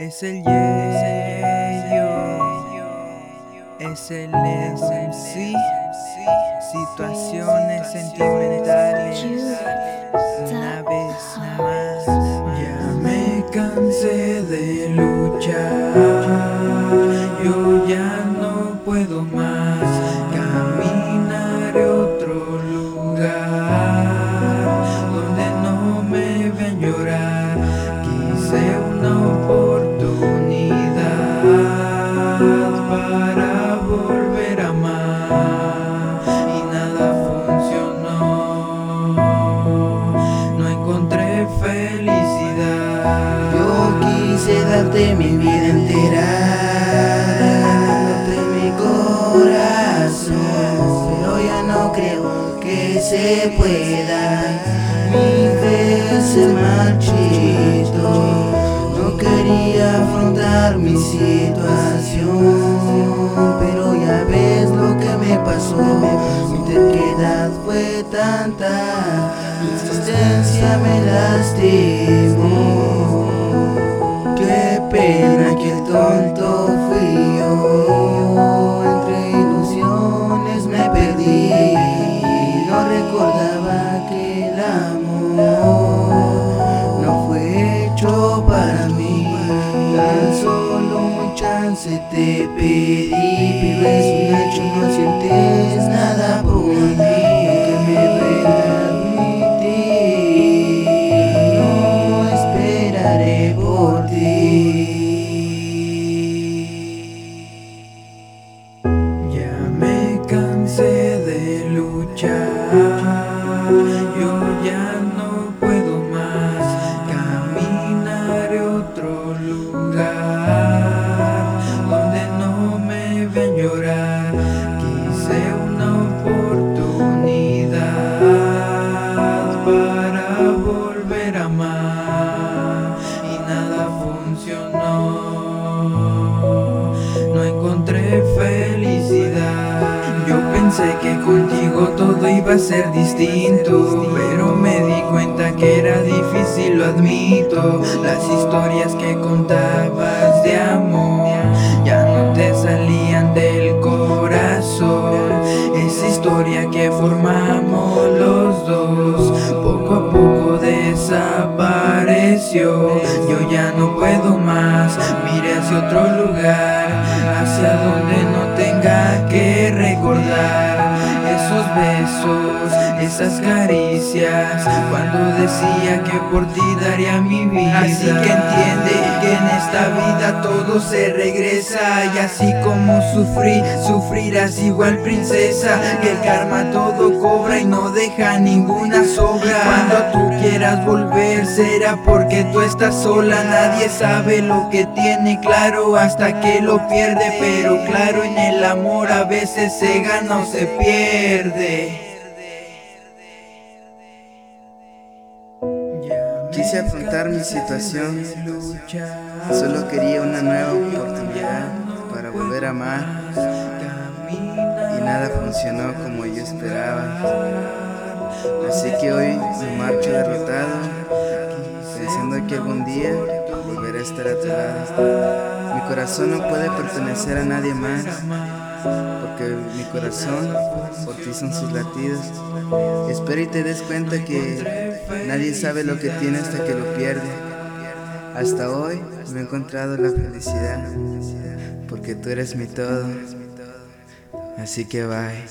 Es el Yeyo, es el MC, situaciones sentimentales. Una vez más, darte mi vida entera, darte mi corazón, pero ya no creo que se pueda. Mi fe se marchito, no quería afrontar mi situación, pero ya ves lo que me pasó. Mi terquedad fue tanta, mi existencia me lastimó. Tonto fui yo. Entre ilusiones me perdí. No recordaba que el amor no fue hecho para mí. Tan solo un chance te pedí, pero es un hecho, no sientes nada por mí. Luchar. Yo ya no puedo más caminar otro lugar donde no me ven llorar. Quise una oportunidad para volver a amar y nada funcionó. No encontré felicidad. Pensé que contigo todo iba a ser distinto, pero me di cuenta que era difícil, lo admito. Las historias que contabas de amor ya no te salían del corazón. Esa historia que formamos Yo ya no puedo más, mire hacia otro lugar, hacia donde no tenga que recordar besos, esas caricias, cuando decía que por ti daría mi vida. Así que entiende que en esta vida todo se regresa y así como sufrí, sufrirás igual princesa, que el karma todo cobra y no deja ninguna sobra. Cuando tú quieras volver será porque tú estás sola, nadie sabe lo que tiene claro hasta que lo pierde, pero claro en el amor a veces se gana o se pierde. Quise afrontar mi situación, solo quería una nueva oportunidad para volver a amar y nada funcionó como yo esperaba. Así que hoy me marcho derrotado, pensando que algún día volveré a estar a. Mi corazón no puede pertenecer a nadie más, porque mi corazón por ti son sus latidos. Espero y te des cuenta que nadie sabe lo que tiene hasta que lo pierde. Hasta hoy me he encontrado la felicidad, porque tú eres mi todo. Así que bye.